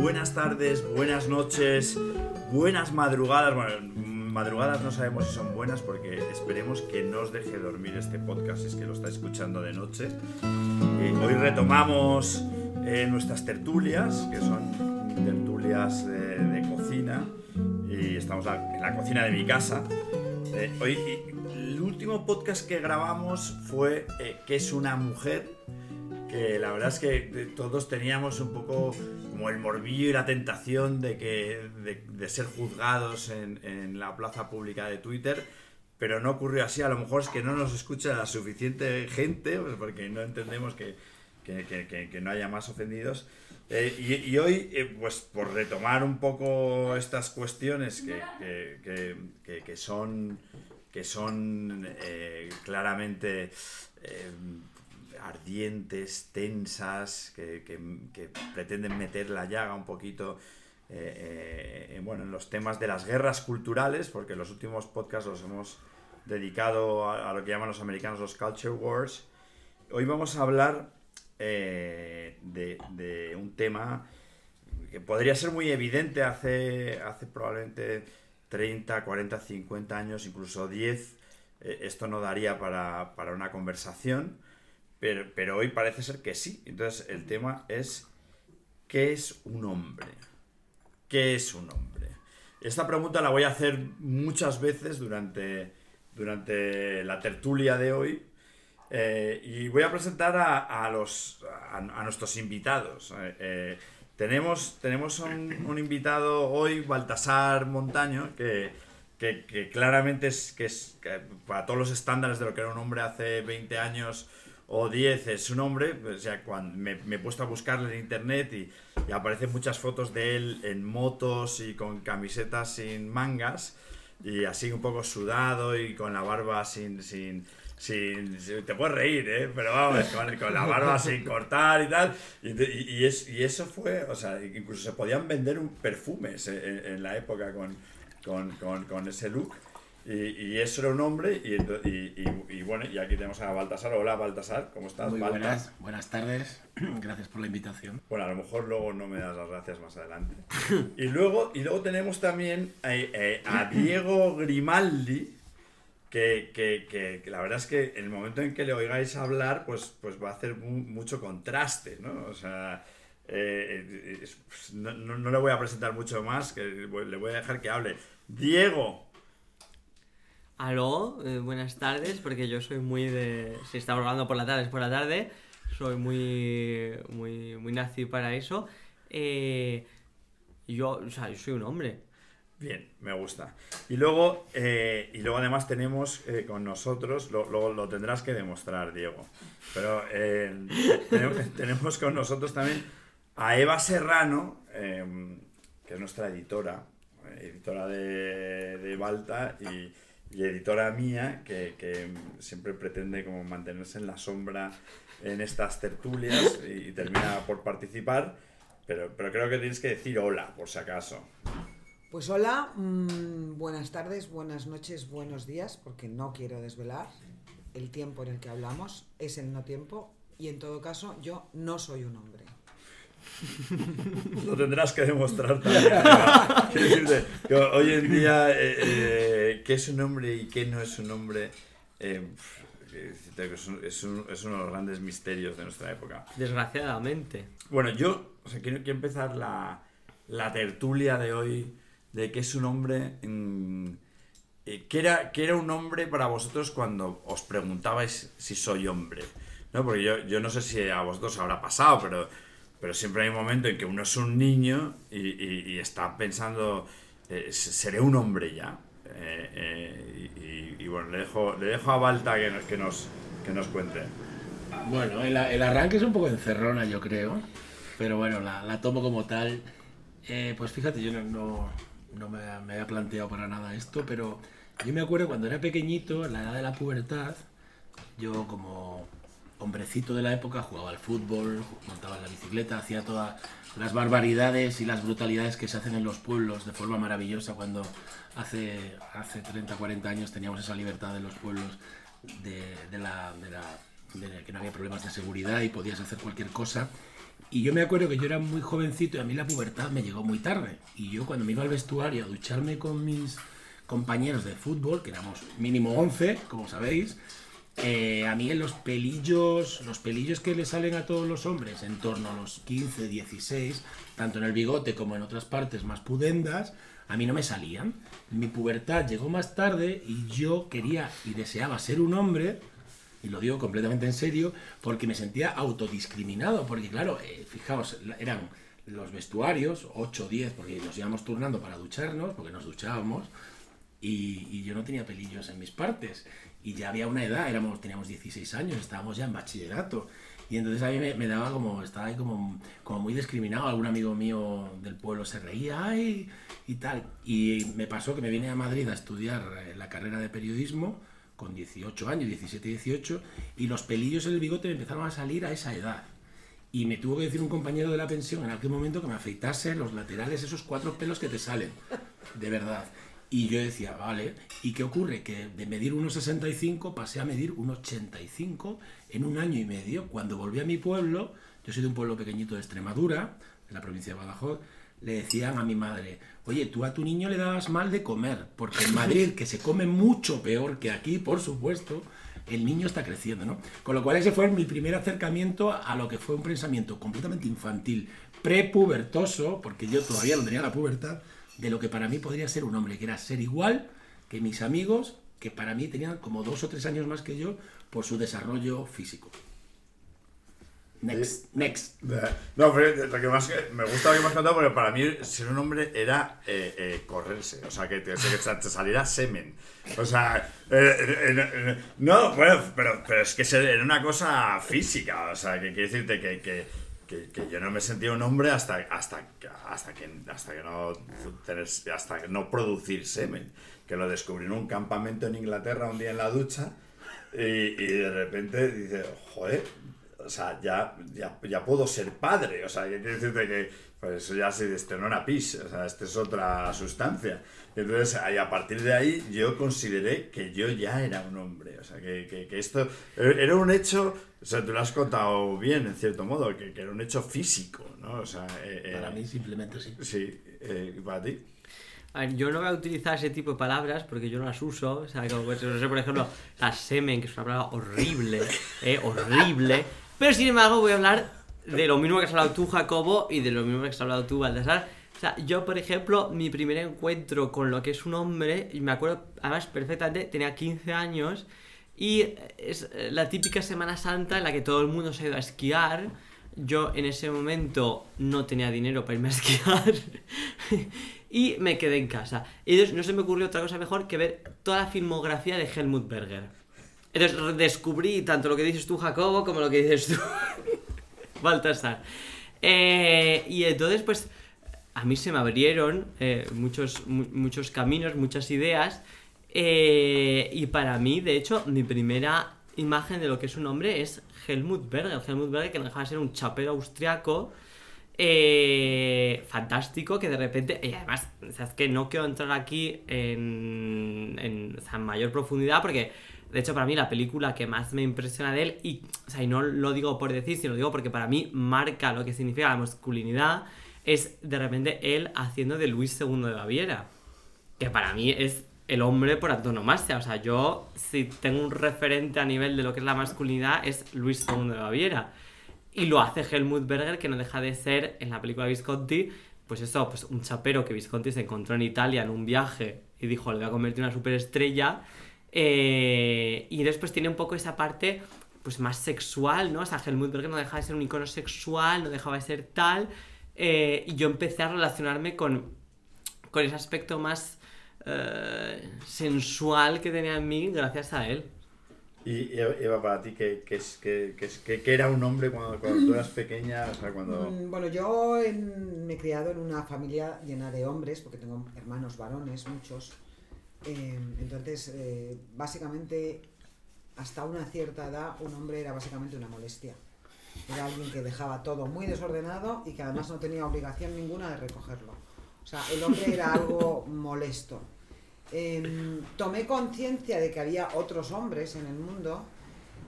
buenas tardes, buenas noches, buenas madrugadas. Bueno, madrugadas no sabemos si son buenas porque esperemos que no os deje dormir este podcast si es que lo está escuchando de noche. Eh, hoy retomamos eh, nuestras tertulias, que son tertulias de, cocina, y estamos en la cocina de mi casa. Eh, hoy, el último podcast que grabamos fue ¿Qué es una mujer? La verdad es que todos teníamos un poco como el morbillo y la tentación de, que, de, ser juzgados en, en la plaza pública de Twitter pero no ocurrió así. A lo mejor es que no nos escucha la suficiente gente, pues porque no entendemos que, que, que- no haya más ofendidos. Eh, y, hoy, eh, pues por retomar un poco estas cuestiones que, son, que son eh, claramente ardientes, tensas, que, que- que pretenden meter la llaga un poquito eh, eh, bueno, en los temas de las guerras culturales, porque los últimos podcasts los hemos dedicado a, lo que llaman los americanos los culture wars. Hoy vamos a hablar eh, de, de un tema que podría ser muy evidente hace, hace probablemente 30, 40, 50 años, incluso 10. eh, esto no daría para, para una conversación, pero, pero hoy parece ser que sí. Entonces el tema es, ¿qué es un hombre? ¿Qué es un hombre? Esta pregunta la voy a hacer muchas veces durante, durante la tertulia de hoy. Eh, y voy a presentar a, a los, a, a nuestros invitados. Eh, eh, tenemos tenemos un, un invitado hoy, Baltasar Montaño, que, que- que claramente es, que es que para todos los estándares de lo que era un hombre hace 20 años o 10 es un hombre. O sea, cuando me, me he puesto a buscarle en internet y, y aparecen muchas fotos de él en motos y con camisetas sin mangas y así un poco sudado y con la barba sin... sin sin, sin- te puedes reír, ¿eh? pero vamos, con, con la barba sin cortar y tal. Y, y- y es- y eso fue, o sea, incluso se podían vender un perfumes en- en la época con, con, con- con ese look. Y, y eso era un hombre. Y, y- y- bueno, y aquí tenemos a Baltasar. Hola, Baltasar, ¿cómo estás? Muy buenas, buenas tardes. Gracias por la invitación. Bueno, a lo mejor luego no me das las gracias más adelante. Y luego, y luego tenemos también eh, eh, a Diego Grimaldi, que, que- que- que la verdad es que en el momento en que le oigáis hablar, pues, pues va a hacer mu- mucho contraste, ¿no? O sea, eh, es- pues, no, no- no le voy a presentar mucho más, que le voy a dejar que hable. Diego, Aló, eh, buenas tardes, porque yo soy muy de... Si estamos hablando por la tarde, es por la tarde. Soy muy, muy, muy nacido para eso. Eh, yo, o sea, yo soy un hombre. Bien, me gusta. Y luego, eh, y luego además tenemos eh, con nosotros, luego lo tendrás que demostrar, Diego, pero tenemos, con nosotros también a Eva Serrano, que es nuestra editora, editora de, de Balta y, y editora mía, que, que siempre pretende como mantenerse en la sombra en estas tertulias y, termina por participar, pero, pero creo que tienes que decir hola, por si acaso. Pues hola, mm, buenas tardes, buenas noches, buenos días, porque no quiero desvelar el tiempo en el que hablamos, es el no tiempo, y en todo caso yo no soy un hombre. Lo tendrás que demostrar también. Decirte que hoy en día, eh, eh, qué es un hombre y qué no es un hombre, eh, que que es, un- es un- es uno de los grandes misterios de nuestra época. Desgraciadamente. Bueno, yo o sea, quiero, quiero empezar la, la tertulia de hoy de qué es un hombre. eh, ¿qué, era, qué era un hombre para vosotros cuando os preguntabais si soy hombre? ¿No? Porque yo, yo no sé si a vosotros habrá pasado, pero, pero siempre hay un momento en que uno es un niño y, está pensando, eh, ¿seré un hombre ya? Eh, eh, y, bueno, le dejo, le dejo a Balta que nos, que nos, que nos cuente. Bueno, el, arranque es un poco encerrona, yo creo. Pero bueno, la, tomo como tal. Pues fíjate, yo no, no, no me, me había planteado para nada esto, pero yo me acuerdo cuando era pequeñito, en la edad de la pubertad, yo como hombrecito de la época jugaba al fútbol, montaba la bicicleta, hacía todas las barbaridades y las brutalidades que se hacen en los pueblos de forma maravillosa cuando hace, hace 30, 40 años teníamos esa libertad en los pueblos de la- de que no había problemas de seguridad y podías hacer cualquier cosa. Y yo me acuerdo que yo era muy jovencito y a mí la pubertad me llegó muy tarde. Y yo cuando me iba al vestuario a ducharme con mis compañeros de fútbol, que éramos mínimo 11, como sabéis, eh, a mí en los pelillos, los pelillos que le salen a todos los hombres en torno a los 15, 16, tanto en el bigote como en otras partes más pudendas, a mí no me salían. Mi pubertad llegó más tarde y yo quería y deseaba ser un hombre, y lo digo completamente en serio, porque me sentía autodiscriminado, porque claro, eh, fijaos, eran los vestuarios, 8 o 10, porque nos íbamos turnando para ducharnos, porque nos duchábamos, y, yo no tenía pelillos en mis partes. Y ya había una edad, éramos, teníamos 16 años, estábamos ya en bachillerato. Y entonces a mí me, daba como, estaba ahí como, como muy discriminado. Algún amigo mío del pueblo se reía ay, y tal. Y me pasó que me vine a Madrid a estudiar eh, la carrera de periodismo con 18 años, 17, 18, y los pelillos en el bigote me empezaron a salir a esa edad. Y me tuvo que decir un compañero de la pensión en aquel momento que me afeitase los laterales, esos cuatro pelos que te salen. De verdad. Y yo decía, vale, ¿y qué ocurre? Que de medir 1,65 pasé a medir 1,85 en un año y medio. Cuando volví a mi pueblo, yo soy de un pueblo pequeñito de Extremadura, de la provincia de Badajoz, le decían a mi madre, oye, tú a tu niño le dabas mal de comer, porque en Madrid, que se come mucho peor que aquí, por supuesto, el niño está creciendo, ¿no? Con lo cual ese fue mi primer acercamiento a lo que fue un pensamiento completamente infantil, prepubertoso, porque yo todavía no tenía la pubertad, de lo que para mí podría ser un hombre, que era ser igual que mis amigos, que para mí tenían como dos o tres años más que yo por su desarrollo físico. Next, next. No, pero lo que más me gusta lo que me has contado porque para mí ser un hombre era eh, eh, correrse, o sea, que te, que te saliera semen. O sea, eh, no, bueno, pero, pero es que era una cosa física, o sea, que quiere decirte que, que, que, que yo no me sentía un hombre hasta, hasta, hasta, que, hasta, que no hasta que no producir semen. Que lo descubrí en un campamento en Inglaterra un día en la ducha y, y de repente dice, joder, o sea, ya, ya, ya puedo ser padre. O sea, que decirte que pues eso ya se una pis, o sea, esta es otra sustancia. Entonces, y a partir de ahí yo consideré que yo ya era un hombre. O sea, que, que, que esto era un hecho, o sea, tú lo has contado bien, en cierto modo, que, que era un hecho físico, ¿no? O sea, eh, Para mí simplemente sí. Sí, eh, para ti. A ver, yo no voy a utilizar ese tipo de palabras porque yo no las uso. O sea, como, pues, no sé, por ejemplo, la semen, que es una palabra horrible, eh, horrible. Pero sin embargo voy a hablar de lo mismo que has hablado tú, Jacobo, y de lo mismo que has hablado tú, Baltasar. Yo, por ejemplo, mi primer encuentro con lo que es un hombre, y me acuerdo además perfectamente, tenía 15 años, y es la típica Semana Santa en la que todo el mundo se ha ido a esquiar. Yo en ese momento no tenía dinero para irme a esquiar y me quedé en casa. Y entonces no se me ocurrió otra cosa mejor que ver toda la filmografía de Helmut Berger. Entonces descubrí tanto lo que dices tú, Jacobo, como lo que dices tú, Baltasar. Eh, y entonces, pues, a mí se me abrieron eh, muchos, mu muchos caminos, muchas ideas. Eh, y para mí, de hecho, mi primera imagen de lo que es un hombre es Helmut Berger. Helmut Berger, que no dejaba de ser un chapero austriaco. fantástico que de repente y además o sea, que no quiero entrar aquí en, en, en mayor profundidad porque de hecho, para mí la película que más me impresiona de él, y, o sea, y no lo digo por decir, sino lo digo porque para mí marca lo que significa la masculinidad, es de repente él haciendo de Luis II de Baviera. Que para mí es el hombre por antonomasia. O sea, yo, si tengo un referente a nivel de lo que es la masculinidad, es Luis II de Baviera. Y lo hace Helmut Berger, que no deja de ser, en la película Visconti, pues eso, pues un chapero que Visconti se encontró en Italia en un viaje y dijo, le voy a convertir en una superestrella eh, y después tiene un poco esa parte pues más sexual, ¿no? O sea, Helmut Berger no dejaba de ser un icono sexual, no dejaba de ser tal. Eh, y yo empecé a relacionarme con, con ese aspecto más eh, sensual que tenía en mí gracias a él. Y Eva, para ti, ¿qué, qué, es, qué, qué, qué era un hombre cuando, cuando, tú eras pequeña? O sea, cuando... Bueno, yo en, me he criado en una familia llena de hombres, porque tengo hermanos varones, muchos. Eh, entonces, eh, básicamente, hasta una cierta edad, un hombre era básicamente una molestia. Era alguien que dejaba todo muy desordenado y que además no tenía obligación ninguna de recogerlo. O sea, el hombre era algo molesto. Eh, tomé conciencia de que había otros hombres en el mundo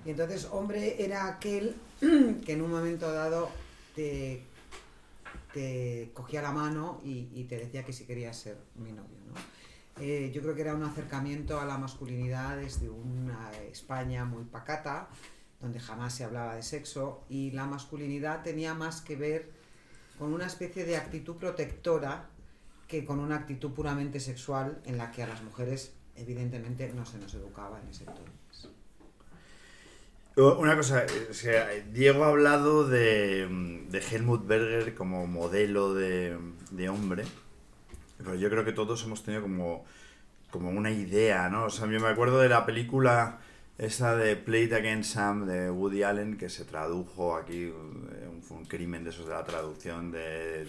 y entonces hombre era aquel que en un momento dado te, te cogía la mano y, y te decía que si querías ser mi novio, ¿no? Eh, yo creo que era un acercamiento a la masculinidad desde una España muy pacata, donde jamás se hablaba de sexo, y la masculinidad tenía más que ver con una especie de actitud protectora que con una actitud puramente sexual en la que a las mujeres evidentemente no se nos educaba en ese entonces. Una cosa, que Diego ha hablado de, de Helmut Berger como modelo de, de hombre, pero yo creo que todos hemos tenido como, como una idea, ¿no? O sea, yo me acuerdo de la película esa de Play It Against Sam de Woody Allen, que se tradujo aquí, eh, un, fue un crimen de esos de la traducción de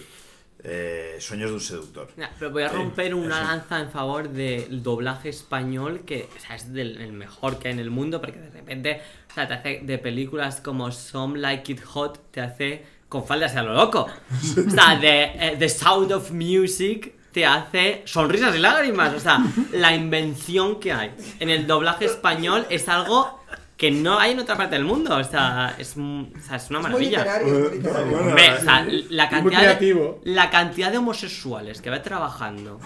eh, Sueños de un seductor. Pero voy a Sí, romper una lanza en favor del doblaje español, que o sea, es del, el mejor que hay en el mundo, porque de repente o sea, te hace de películas como Some Like It Hot, te hace con faldas a lo loco. O sea, de eh, The Sound of Music te hace sonrisas y lágrimas. O sea, la invención que hay en el doblaje español es algo que no hay en otra parte del mundo. O sea, es, o sea, es una Es muy maravilla. literario, es muy literario. Bueno, Hombre, o sea, la muy de, la cantidad de homosexuales que va trabajando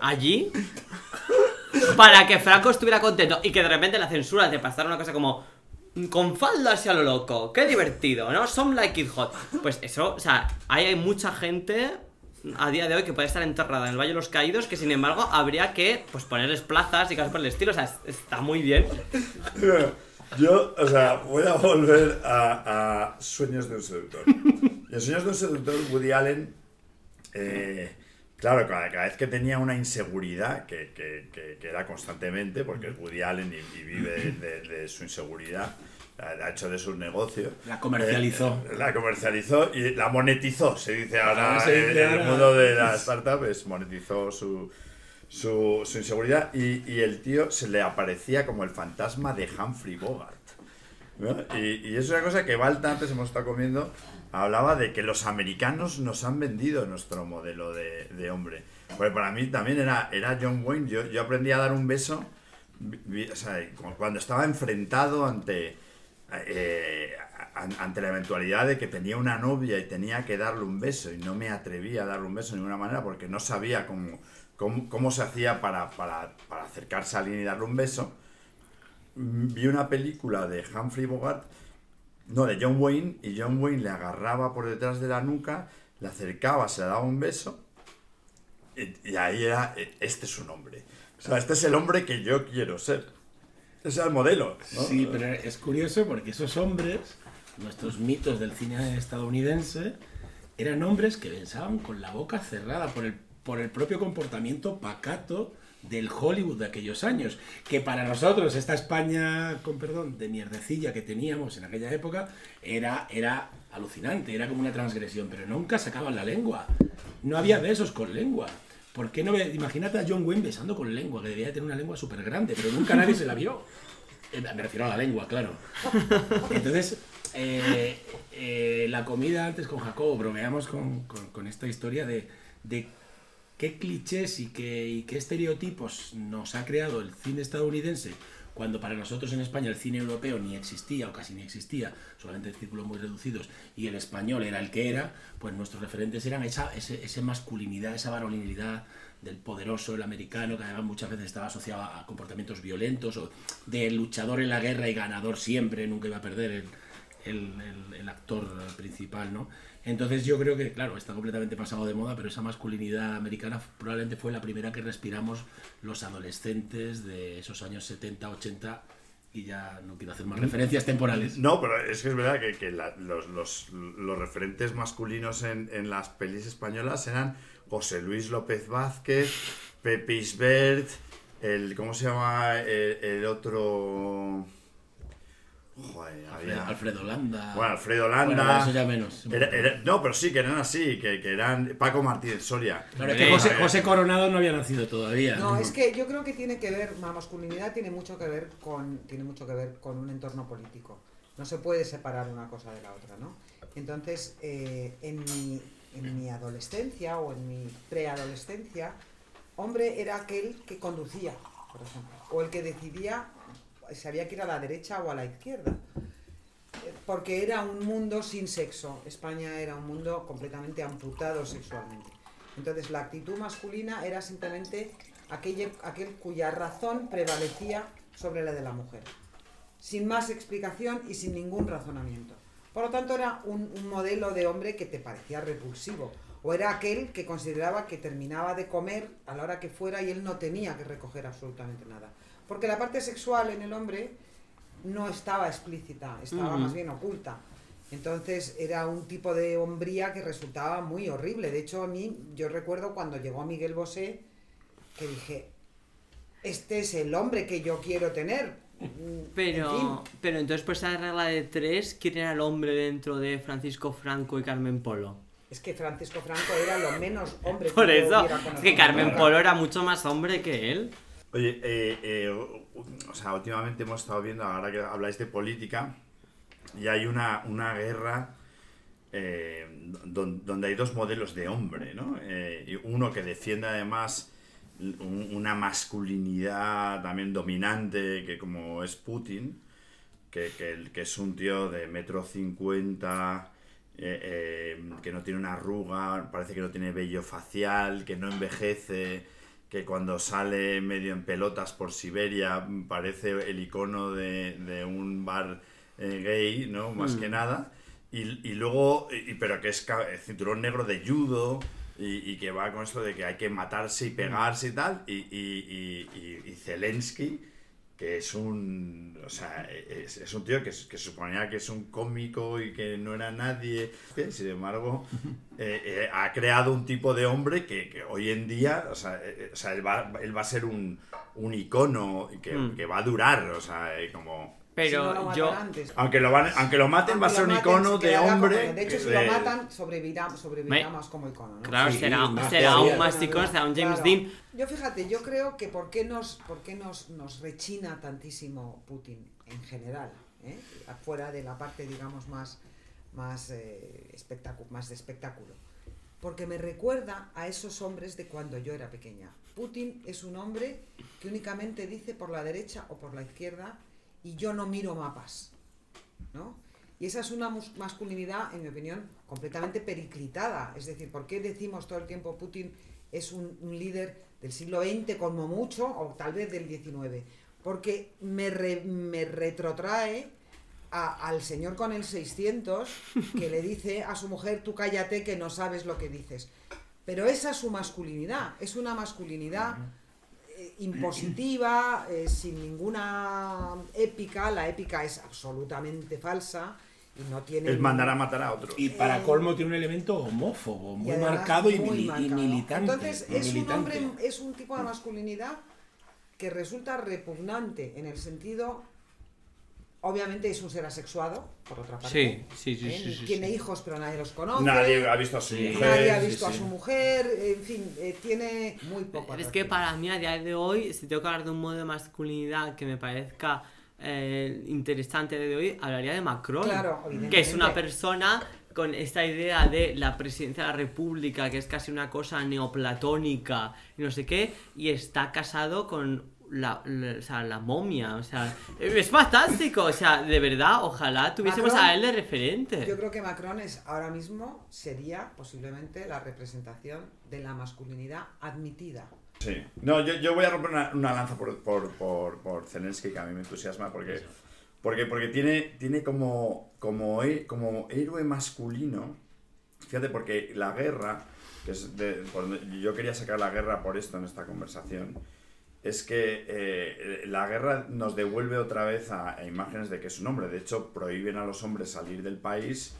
allí para que Franco estuviera contento y que de repente la censura te pasara una cosa como con falda hacia lo loco, qué divertido, ¿no? Some like it hot. Pues eso, o sea, ahí hay mucha gente a día de hoy que puede estar enterrada en el Valle de los Caídos que sin embargo habría que pues ponerles plazas y cosas por el estilo, o sea, es- está muy bien. Yo, o sea, voy a volver a, Sueños de un seductor. Y Sueños de un seductor, Woody Allen, eh, claro, cada, cada vez que tenía una inseguridad, que, que- que- era constantemente, porque es Woody Allen y, vive de su inseguridad, ha hecho de su negocio. La comercializó. Eh, la comercializó y la monetizó, se dice ahora Ah, en el mundo de la startup, es monetizó su, su, su inseguridad y, y el tío se le aparecía como el fantasma de Humphrey Bogart. ¿no? Y, y es una cosa que Balta, antes hemos estado comiendo, hablaba de que los americanos nos han vendido nuestro modelo de, de hombre. Porque para mí también era, era John Wayne, yo, yo aprendí a dar un beso o sea, cuando estaba enfrentado ante, eh, an- ante la eventualidad de que tenía una novia y tenía que darle un beso y no me atrevía a darle un beso de ninguna manera porque no sabía cómo, cómo, cómo se hacía para, para, para acercarse a alguien y darle un beso. Mm, Vi una película de Humphrey Bogart, no, de John Wayne, y John Wayne le agarraba por detrás de la nuca, le acercaba, se le daba un beso, y, y ahí era, eh, este es un hombre. O sea, este es el hombre que yo quiero ser. Ese es el modelo. Sí, pero es curioso porque esos hombres, nuestros mitos del cine estadounidense, eran hombres que pensaban con la boca cerrada por el, por el propio comportamiento pacato del Hollywood de aquellos años. Que para nosotros, esta España, con perdón, de mierdecilla que teníamos en aquella época, era, era alucinante, era como una transgresión, pero nunca sacaban la lengua. No había besos con lengua. ¿Por qué no? ve- Imagínate a John Wayne besando con lengua, que debía de tener una lengua súper grande, pero nunca nadie se la vio. Eh, Me refiero a la lengua, claro. Entonces, eh, eh, la comida antes con Jacobo, bromeamos con, con- con esta historia de, de qué clichés y qué, y qué estereotipos nos ha creado el cine estadounidense cuando para nosotros en España el cine europeo ni existía o casi ni existía, solamente en círculos muy reducidos, y el español era el que era, pues nuestros referentes eran esa, ese, ese masculinidad, esa varonilidad del poderoso, el americano, que además muchas veces estaba asociado a comportamientos violentos, o de luchador en la guerra y ganador siempre, nunca iba a perder el, el- el actor principal, ¿no? Entonces yo creo que, claro, está completamente pasado de moda, pero esa masculinidad americana probablemente fue la primera que respiramos los adolescentes de esos años 70, 80, y ya no quiero hacer más referencias temporales. No, pero es que es verdad que, que la- los, los- los referentes masculinos en, en las pelis españolas eran José Luis López Vázquez, Pepe Isbert, el. ¿Cómo se llama el, el otro? Joder, había. Alfredo Landa. Bueno, Alfredo Bueno, Landa. eso ya menos. Era- era- no, pero sí, que eran así, que, que eran Paco Martínez Soria. Claro, es que José, José Coronado no había nacido todavía. No, es que yo creo que tiene que ver, la masculinidad tiene mucho que ver con, tiene mucho que ver con un entorno político. No se puede separar una cosa de la otra, ¿no? Entonces, eh, en, mi, en mi adolescencia o en mi preadolescencia, hombre era aquel que conducía, por ejemplo, o el que decidía si había que ir a la derecha o a la izquierda. porque era un mundo sin sexo. España era un mundo completamente amputado sexualmente. Entonces la actitud masculina era simplemente aquel, aquel cuya razón prevalecía sobre la de la mujer. Sin más explicación y sin ningún razonamiento. Por lo tanto era un, un modelo de hombre que te parecía repulsivo. O era aquel que consideraba que terminaba de comer a la hora que fuera y él no tenía que recoger absolutamente nada. Porque la parte sexual en el hombre no estaba explícita, estaba Ujú. más bien oculta. Entonces era un tipo de hombría que resultaba muy horrible. De hecho, a mí, yo recuerdo cuando llegó Miguel Bosé, que dije, este es el hombre que yo quiero tener. Mm, Pero, en fin. pero entonces, por esa regla de tres, ¿quién era el hombre dentro de Francisco Franco y Carmen Polo? Es que Francisco Franco era lo menos hombre Por que yo eso, es que Carmen. Polo era mucho más hombre que él. Oye, eh, eh, o sea, últimamente hemos estado viendo, ahora que habláis de política, y hay una, una guerra eh, don- donde hay dos modelos de hombre, ¿no? Eh, uno que defiende además un- una masculinidad también dominante, que como es Putin, que, que, que es un tío de metro cincuenta, eh, eh, que no tiene una arruga, parece que no tiene vello facial, que no envejece, que cuando sale medio en pelotas por Siberia mm, parece el icono de, de un bar eh, gay, ¿no? Más que nada. Y, y luego, y, pero que es cinturón negro de judo y, y que va con esto de que hay que matarse y pegarse y tal. Y, y, y, y- y Zelensky, que es un. O sea, es, es un tío que, que suponía que es un cómico y que no era nadie. Sin embargo, eh, eh, ha creado un tipo de hombre que, que hoy en día. O sea, eh, o sea, él, va, él va a ser un, un icono que, Mm. que va a durar. O sea, como. Pero Si no lo yo. antes. Aunque lo, van, aunque lo maten, Aunque va a ser un icono de hombre. como- De hecho, si de- lo matan, sobrevivirá, sobrevivirá Me- más como icono. ¿no? Claro, Sí, será, más será un más icono, será un James Claro. Dean. Yo fíjate, yo creo que por qué nos, por qué nos, nos rechina tantísimo Putin en general, ¿eh? afuera de la parte, digamos, más, más, eh, más de espectáculo. Porque me recuerda a esos hombres de cuando yo era pequeña. Putin es un hombre que únicamente dice por la derecha o por la izquierda y yo no miro mapas. ¿no? Y esa es una masculinidad, en mi opinión, completamente periclitada. Es decir, ¿por qué decimos todo el tiempo Putin es un, líder del siglo XX como mucho, o tal vez del XIX? Porque me, me retrotrae a- al señor con el 600 que le dice a su mujer, tú cállate que no sabes lo que dices. Pero esa es su masculinidad, es una masculinidad eh, impositiva, eh, sin ninguna épica, la épica es absolutamente falsa y no tiene... Es mandar a matar a otros. Y para colmo tiene un elemento homófobo, muy además marcado y, muy mili- y marcado. militante. Entonces y es un hombre, es un tipo de masculinidad que resulta repugnante en el sentido, obviamente es un ser asexuado, por otra parte. Sí, sí, sí, ¿eh? sí, sí, Tiene sí. hijos pero nadie los conoce. Nadie ha visto a su Sí. mujer. Nadie ha sí, visto a su mujer, en fin, eh, tiene muy poco. Es que para mí, a día de hoy, si tengo que hablar de un modo de masculinidad que me parezca eh, interesante a día de hoy, hablaría de Macron. Claro, que es una persona con esta idea de la presidencia de la república, que es casi una cosa neoplatónica y no sé qué, y está casado con la, la- o sea, la momia, o sea, es fantástico, o sea, de verdad, ojalá tuviésemos Macron, a él de referente. Yo creo que Macron es ahora mismo sería posiblemente la representación de la masculinidad admitida. Sí. No, yo, yo voy a romper una, una lanza por, por, por, por Zelensky, que a mí me entusiasma, porque, porque, porque tiene, tiene como, como, héroe masculino, fíjate, porque la guerra, que es de- por donde- yo quería sacar la guerra por esto en esta conversación, es que eh, la guerra nos devuelve otra vez a, a imágenes de que es un hombre. De hecho, prohíben a los hombres salir del país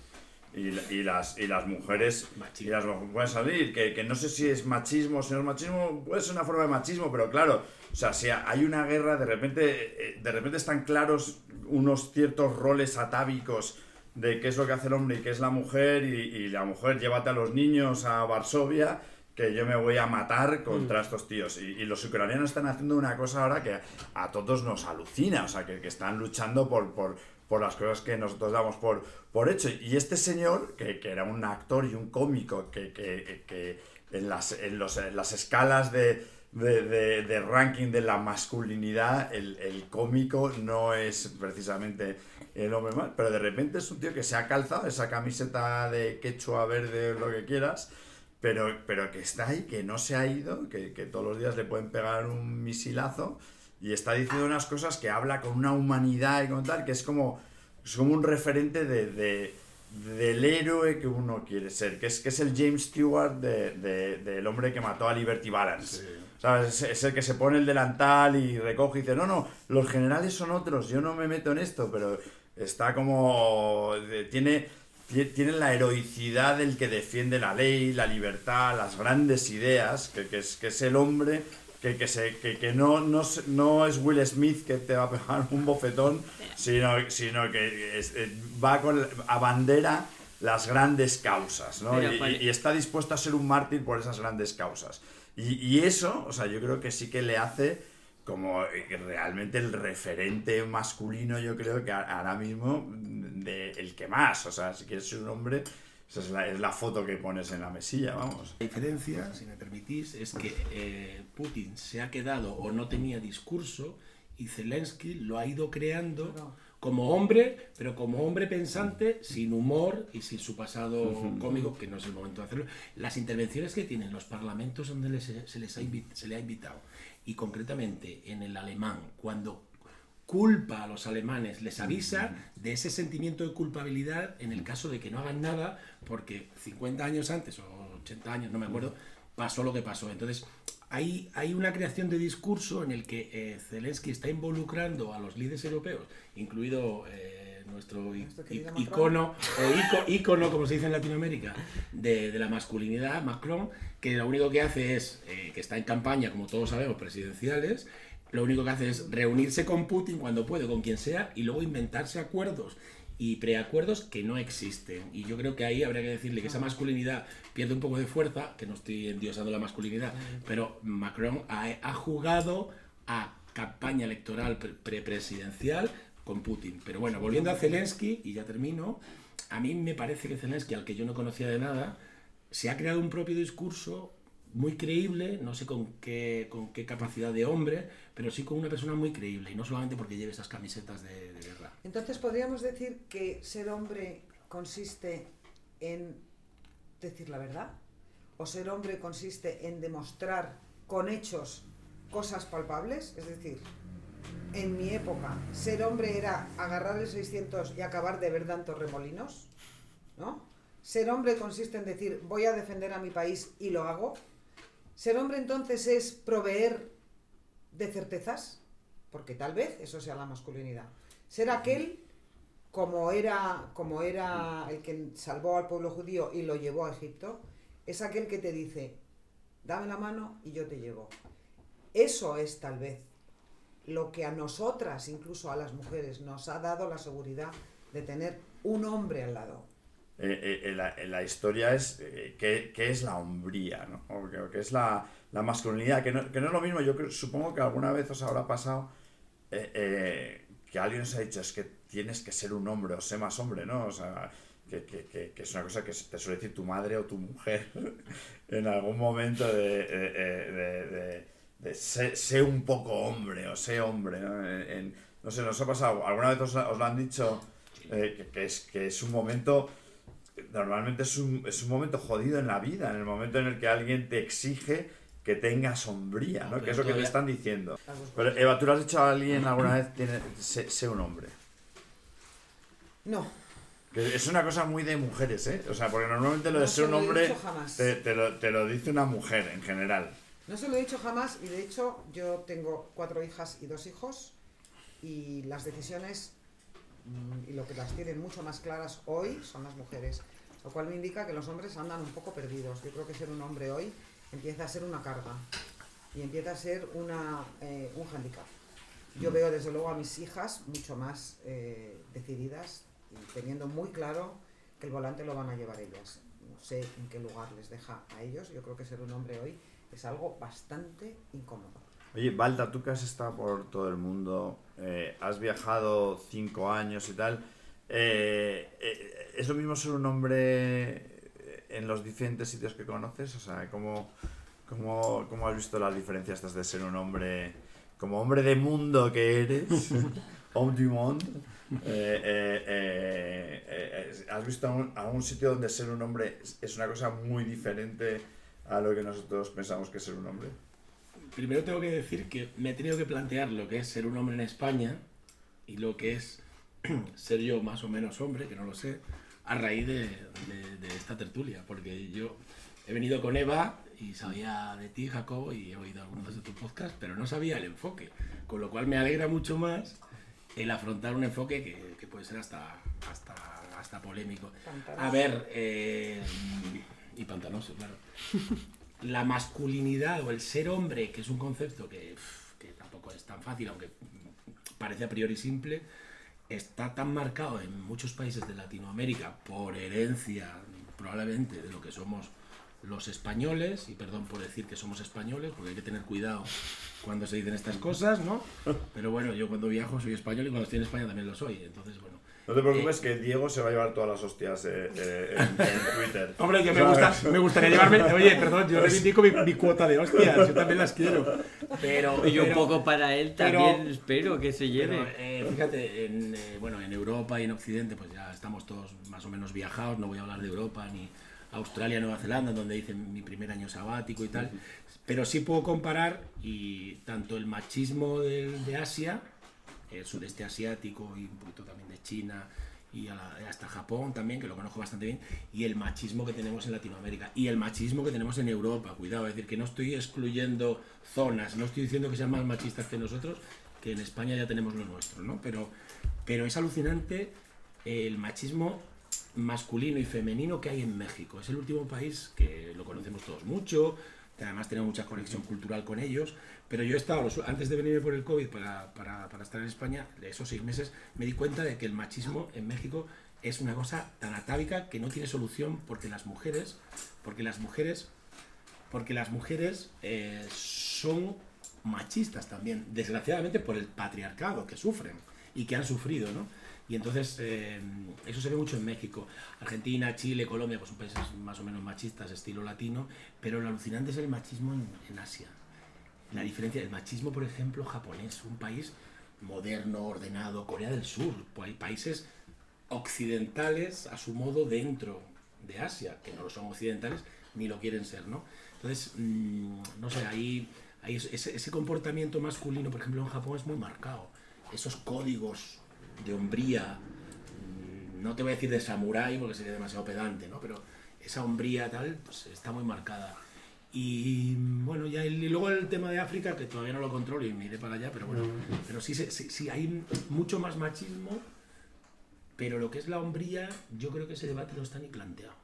y, y las, y las mujeres y las mujeres pueden salir. Que, que no sé si es machismo, si no es machismo, puede ser una forma de machismo, pero claro, o sea, si hay una guerra, de repente, eh, de repente están claros unos ciertos roles atávicos de qué es lo que hace el hombre y qué es la mujer, y, y la mujer llévate a los niños a Varsovia, que yo me voy a matar contra estos tíos. Y, y los ucranianos están haciendo una cosa ahora que a todos nos alucina, o sea, que, que están luchando por, por, por las cosas que nosotros damos por, por hecho. Y este señor, que, que era un actor y un cómico, que, que, que en, las, en, los, en las escalas de, de, de- de ranking de la masculinidad, el, el cómico no es precisamente el hombre más, pero de repente es un tío que se ha calzado esa camiseta de quechua verde o lo que quieras, pero, pero que está ahí, que no se ha ido, que, que todos los días le pueden pegar un misilazo y está diciendo unas cosas que habla con una humanidad y con tal, que es como, es como un referente de, de- del héroe que uno quiere ser, que es, que es el James Stewart de- de- del hombre que mató a Liberty Balance. ¿Sabes? Es, es el que se pone el delantal y recoge y dice, no, no, los generales son otros, yo no me meto en esto, pero está como... de- tiene, tie- tiene la heroicidad del que defiende la ley, la libertad, las grandes ideas, que, que es, que es el hombre que, que, se, que, que no, no, no es Will Smith que te va a pegar un bofetón, sino, sino que es- va con a bandera las grandes causas, ¿no? Pero, Y- ¿cuál- y- y está dispuesto a ser un mártir por esas grandes causas. Y, y eso, o sea, yo creo que sí que le hace como eh, realmente el referente masculino, yo creo que a- ahora mismo, mm, de el que más. O sea, si quieres ser un hombre, esa es la, es la foto que pones en la mesilla, vamos. La diferencia, si me permitís, es que eh, Putin se ha quedado o no tenía discurso y Zelensky lo ha ido creando. Como hombre, pero como hombre pensante, sin humor y sin su pasado cómico, que no es el momento de hacerlo. Las intervenciones que tienen los parlamentos donde les- se, les ha se le ha invitado, y concretamente en el alemán, cuando culpa a los alemanes, les avisa de ese sentimiento de culpabilidad en el caso de que no hagan nada, porque 50 años antes o 80 años, no me acuerdo, pasó lo que pasó. Entonces, hay, hay una creación de discurso en el que eh, Zelensky está involucrando a los líderes europeos, incluido eh, nuestro, icono, o ico- ícono, como se dice en Latinoamérica, de, de la masculinidad, Macron, que lo único que hace es, eh, que está en campaña, como todos sabemos, presidenciales, lo único que hace es reunirse con Putin cuando puede, con quien sea, y luego inventarse acuerdos y preacuerdos que no existen. Y yo creo que ahí habría que decirle que esa masculinidad pierde un poco de fuerza, que no estoy endiosando la masculinidad, pero Macron ha, ha jugado a campaña electoral pre- prepresidencial con Putin. Pero bueno, volviendo a Zelensky, y ya termino, a mí me parece que Zelensky, al que yo no conocía de nada, se ha creado un propio discurso muy creíble, no sé con qué, con qué capacidad de hombre, pero sí con una persona muy creíble, y no solamente porque lleve esas camisetas de, de guerra. Entonces podríamos decir que ser hombre consiste en decir la verdad. O ser hombre consiste en demostrar con hechos cosas palpables. Es decir, en mi época, ser hombre era agarrar el 600 y acabar de verdad en Torremolinos. ¿No? Ser hombre consiste en decir voy a defender a mi país y lo hago. Ser hombre entonces es proveer de certezas, porque tal vez eso sea la masculinidad. Ser aquel como era, como era el que salvó al pueblo judío y lo llevó a Egipto, es aquel que te dice, dame la mano y yo te llevo. Eso es tal vez lo que a nosotras, incluso a las mujeres, nos ha dado la seguridad de tener un hombre al lado. Eh, eh, eh, la, la historia es eh, qué, es la hombría, ¿no? O qué es la, la masculinidad, que no, que no es lo mismo, yo supongo que alguna vez os habrá pasado que alguien os ha dicho es que tienes que ser un hombre o sé más hombre, ¿no? O sea, que, que- que- que es una cosa que te suele decir tu madre o tu mujer en algún momento de, de, de- de- de- de sé, sé un poco hombre o sé hombre, ¿no? En- en- no sé, nos ha pasado, alguna vez os, os lo han dicho eh, que, es, que es un momento normalmente es un, es un momento jodido en la vida, en el momento en el que alguien te exige que tengas sombría, ¿no? No, que es lo que te están diciendo. Pero. Eva, ¿tú le has dicho a alguien alguna vez, tiene, sé, sé un hombre? No, Que es una cosa muy de mujeres, ¿eh? O sea, porque normalmente lo de No ser se un hombre dicho jamás. te, te lo, te lo dice una mujer en general. No se lo he dicho jamás y de hecho yo tengo cuatro hijas y dos hijos y las decisiones mm, y lo que las tienen mucho más claras hoy son las mujeres, lo cual me indica que los hombres andan un poco perdidos. Yo creo que ser un hombre hoy empieza a ser una carga y empieza a ser una, eh, un handicap. Yo veo desde luego a mis hijas mucho más eh, decididas y teniendo muy claro que el volante lo van a llevar ellas. No sé en qué lugar les deja a ellos. Yo creo que ser un hombre hoy es algo bastante incómodo. Oye, Balta, tú que has estado por todo el mundo, eh, has viajado cinco años y tal, eh, eh, ¿es lo mismo ser un hombre en los diferentes sitios que conoces? O sea, ¿cómo, ¿Cómo, cómo has visto las diferencias de ser un hombre, como hombre de mundo que eres, homme du monde? eh, eh, eh, eh, ¿Has visto algún, algún sitio donde ser un hombre es una cosa muy diferente a lo que nosotros pensamos que es ser un hombre? Primero tengo que decir que me he tenido que plantear lo que es ser un hombre en España y lo que es ser yo más o menos hombre, que no lo sé, a raíz de, de- de esta tertulia. Porque yo he venido con Eva y sabía de ti, Jacobo, y he oído algunos de tus podcasts, pero no sabía el enfoque. Con lo cual me alegra mucho más el afrontar un enfoque que, que puede ser hasta, hasta, hasta polémico. A ver, eh, y pantanoso, claro. La masculinidad o el ser hombre, que es un concepto que, que tampoco es tan fácil, aunque parece a priori simple, está tan marcado en muchos países de Latinoamérica por herencia probablemente de lo que somos los españoles, y perdón por decir que somos españoles, porque hay que tener cuidado cuando se dicen estas cosas, ¿no? Pero bueno, yo cuando viajo soy español y cuando estoy en España también lo soy, entonces bueno. No te preocupes que Diego se va a llevar todas las hostias eh, eh, en, en Twitter. Hombre, que me, gusta, me gustaría llevarme. Oye, perdón, yo reivindico mi, mi cuota de hostias, yo también las quiero. Pero. Y yo un pero- poco para él pero- también espero que se pero, lleve. eh, fíjate, en, eh, bueno, en Europa y en Occidente, pues ya estamos todos más o menos viajados. No voy a hablar de Europa ni Australia, Nueva Zelanda, donde hice mi primer año sabático y tal. Pero sí puedo comparar y tanto el machismo del- de, Asia, el sudeste asiático y un poquito también de China y hasta Japón también, que lo conozco bastante bien, y el machismo que tenemos en Latinoamérica y el machismo que tenemos en Europa, cuidado, es decir, que no estoy excluyendo zonas, no estoy diciendo que sean más machistas que nosotros, que en España ya tenemos lo nuestro, ¿no? Pero, pero es alucinante el machismo masculino y femenino que hay en México. Es el último país que lo conocemos todos mucho, además tenemos mucha conexión cultural con ellos, pero yo he estado, antes de venirme por el COVID para, para, para estar en España, de esos seis meses, me di cuenta de que el machismo en México es una cosa tan atávica que no tiene solución porque las mujeres, porque las mujeres, porque las mujeres eh, son machistas también, desgraciadamente por el patriarcado que sufren y que han sufrido, ¿no? Y entonces eh, eso se ve mucho en México. Argentina, Chile, Colombia, pues son países más o menos machistas, estilo latino, pero lo alucinante es el machismo en, en Asia. La diferencia del machismo, por ejemplo, japonés, un país moderno, ordenado, Corea del Sur, pa- países occidentales a su modo dentro de Asia, que no lo son occidentales ni lo quieren ser, ¿no? Entonces, mm, no sé, ahí, ahí es- ese, ese comportamiento masculino, por ejemplo, en Japón es muy marcado. Esos códigos de hombría, mm, no te voy a decir de samurái porque sería demasiado pedante, ¿no? Pero esa hombría tal, pues está muy marcada. Y bueno, ya el- y luego el tema de África, que todavía no lo controlo y me iré para allá, pero bueno, pero sí, sí, sí hay mucho más machismo, pero lo que es la hombría, yo creo que ese debate no está ni planteado.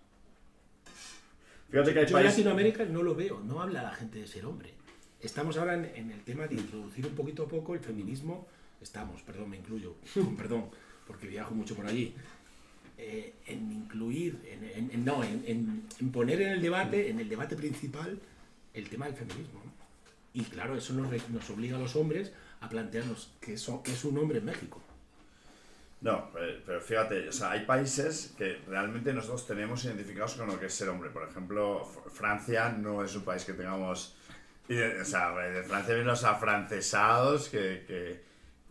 Fíjate que hay Yo en. Latinoamérica no lo veo, no habla la gente de ser hombre. Estamos ahora en, en el tema de introducir un poquito a poco el feminismo, estamos, perdón, me incluyo, perdón, porque viajo mucho por allí, eh, en incluir, en, en- no, en, en- poner en el debate, en el debate principal, el tema del feminismo. ¿no? Y claro, eso nos, nos obliga a los hombres a plantearnos qué es, qué es un hombre en México. No, eh, pero fíjate, o sea, hay países que realmente nosotros tenemos identificados con lo que es ser hombre. Por ejemplo, Francia no es un país que tengamos. O sea, de Francia vienen los afrancesados que, que,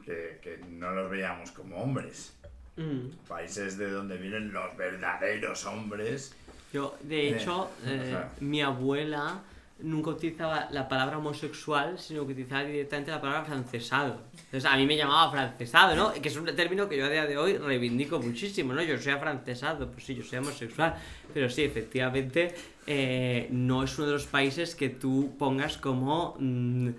que- que no los veíamos como hombres. Mm. Países de donde vienen los verdaderos hombres. Yo, de Eh, hecho, eh, mi abuela nunca utilizaba la palabra homosexual, sino que utilizaba directamente la palabra francesado. Entonces, a mí me llamaba francesado, ¿no? Que es un término que yo a día de hoy reivindico muchísimo, ¿no? Yo soy afrancesado, pues sí, yo soy homosexual, pero sí, efectivamente, eh, no es uno de los países que tú pongas como mm,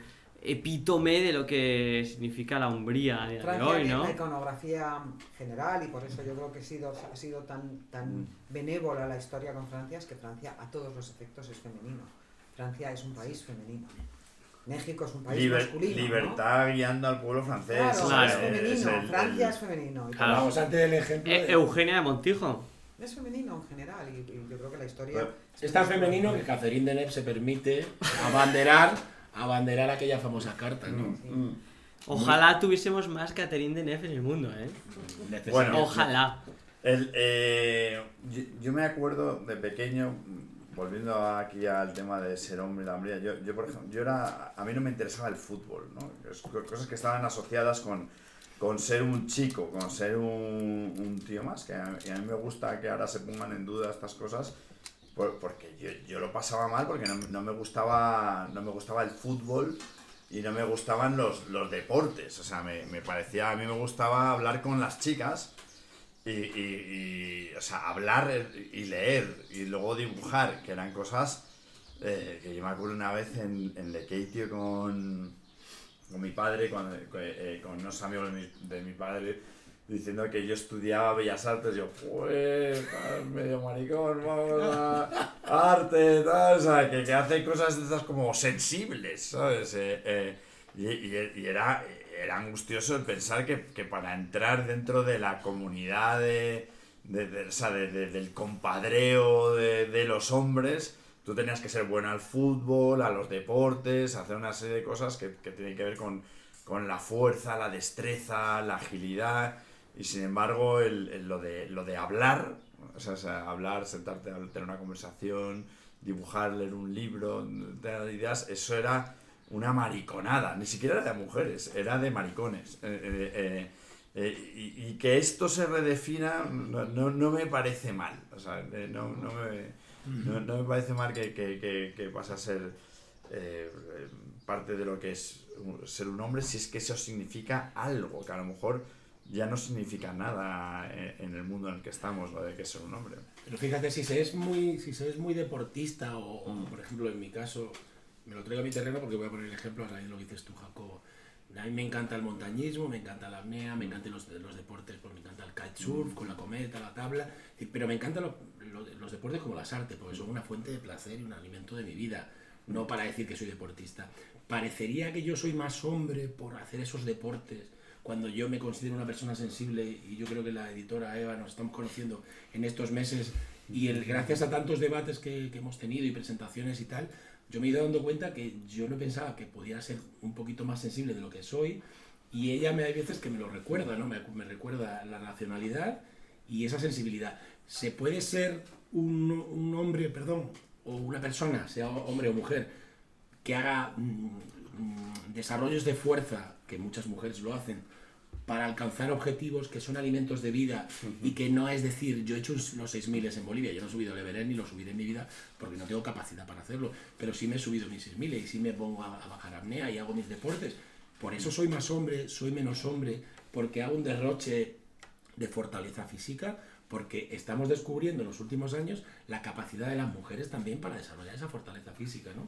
epítome de lo que significa la hombría a día de Francia hoy, ¿no? la iconografía general y por eso yo creo que ha sido, ha sido tan, tan benévola la historia con Francia, es que Francia a todos los efectos es femenino. Francia es un país femenino. México es un país Liber- masculino. ¿no? libertad guiando al pueblo francés. Claro, o sea, es Claro. femenino. es el- Francia es femenino. y Claro. Vamos antes del ejemplo. Eh, de- Eugenia de Montijo. Es femenino en general y, y yo creo que la historia... Bueno, Es tan femenino que Catherine Deneuve se permite abanderar, abanderar aquella famosa carta, ¿no? Mm. Ojalá tuviésemos más Catherine Deneuve en el mundo, ¿eh? Bueno, Ojalá. El, eh, yo, yo me acuerdo de pequeño, volviendo aquí al tema de ser hombre y la hombría, yo, yo, por ejemplo, yo era, a mí no me interesaba el fútbol, ¿no? Cosas que estaban asociadas con, con ser un chico, con ser un, un tío más, que a, y a mí me gusta que ahora se pongan en duda estas cosas, porque yo, yo lo pasaba mal, porque no, no me gustaba, no me gustaba el fútbol y no me gustaban los, los deportes, o sea, me, me parecía, a mí me gustaba hablar con las chicas, y, y- o sea, hablar y leer y luego dibujar, que eran cosas eh, que yo me acuerdo una vez en, en Lekeitio con, con mi padre, con, eh, con unos amigos de mi, de mi padre, diciendo que yo estudiaba Bellas Artes, yo, pues, medio maricón, vamos a arte, tal, o sea, que, que hace cosas de esas como sensibles, ¿sabes? Eh, eh, y, y- era, era angustioso el pensar que, que para entrar dentro de la comunidad de, de- o sea, de- de- del compadreo de, de los hombres, tú tenías que ser bueno al fútbol, a los deportes, hacer una serie de cosas que, que tienen que ver con, con la fuerza, la destreza, la agilidad. Y sin embargo, el, lo, de, lo de hablar, o sea, hablar, sentarte a tener una conversación, dibujar, leer un libro, tener ideas, eso era una mariconada. Ni siquiera era de mujeres, era de maricones. Eh, eh, eh, y, que esto se redefina no, no, no me parece mal. O sea, no, no, me, no, me parece mal que, que, que, que pase a ser parte de lo que es ser un hombre si es que eso significa algo, que a lo mejor ya no significa nada en, el mundo en el que estamos, lo de que ser un hombre. Pero fíjate, si se es muy, si se es muy deportista, o, por ejemplo en mi caso, me lo traigo a mi terreno porque voy a poner el ejemplo a raíz de lo que dices tú, Jacobo. A mí me encanta el montañismo, me encanta la apnea, me encantan los, los deportes, pues me encanta el kitesurf, con la cometa, la tabla, pero me encantan lo- lo- los deportes como las artes, porque son una fuente de placer y un alimento de mi vida, no para decir que soy deportista. Parecería que yo soy más hombre por hacer esos deportes, cuando yo me considero una persona sensible y yo creo que la editora Eva nos estamos conociendo en estos meses y el, gracias a tantos debates que, que hemos tenido y presentaciones y tal, yo me he ido dando cuenta que yo no pensaba que podía ser un poquito más sensible de lo que soy y ella me hay veces que me lo recuerda, ¿no? Me, me recuerda la racionalidad y esa sensibilidad. Se puede ser un, un hombre, perdón, o una persona, sea hombre o mujer, que haga mm, mm, desarrollos de fuerza, que muchas mujeres lo hacen, para alcanzar objetivos que son alimentos de vida y que no es decir, yo he hecho los 6.000 en Bolivia, yo no he subido el Everest ni lo subiré en mi vida porque no tengo capacidad para hacerlo, pero sí me he subido mis 6.000 y sí me pongo a, a bajar apnea y hago mis deportes. Por eso soy más hombre, soy menos hombre, porque hago un derroche de fortaleza física, porque estamos descubriendo en los últimos años la capacidad de las mujeres también para desarrollar esa fortaleza física, ¿no?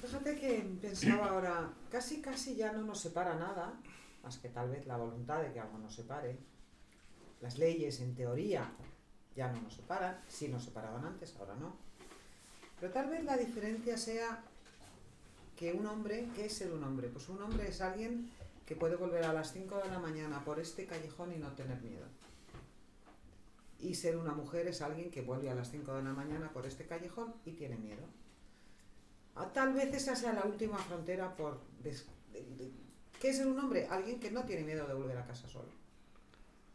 Fíjate que pensaba ahora, casi casi ya no nos separa nada, más que tal vez la voluntad de que algo nos separe. Las leyes, en teoría, ya no nos separan, sí nos separaban antes, ahora no. Pero tal vez la diferencia sea que un hombre, ¿qué es ser un hombre? Pues un hombre es alguien que puede volver a las 5 de la mañana por este callejón y no tener miedo. Y ser una mujer es alguien que vuelve a las 5 de la mañana por este callejón y tiene miedo. Ah, Tal vez esa sea la última frontera por... ¿Qué es ser un hombre? Alguien que no tiene miedo de volver a casa solo.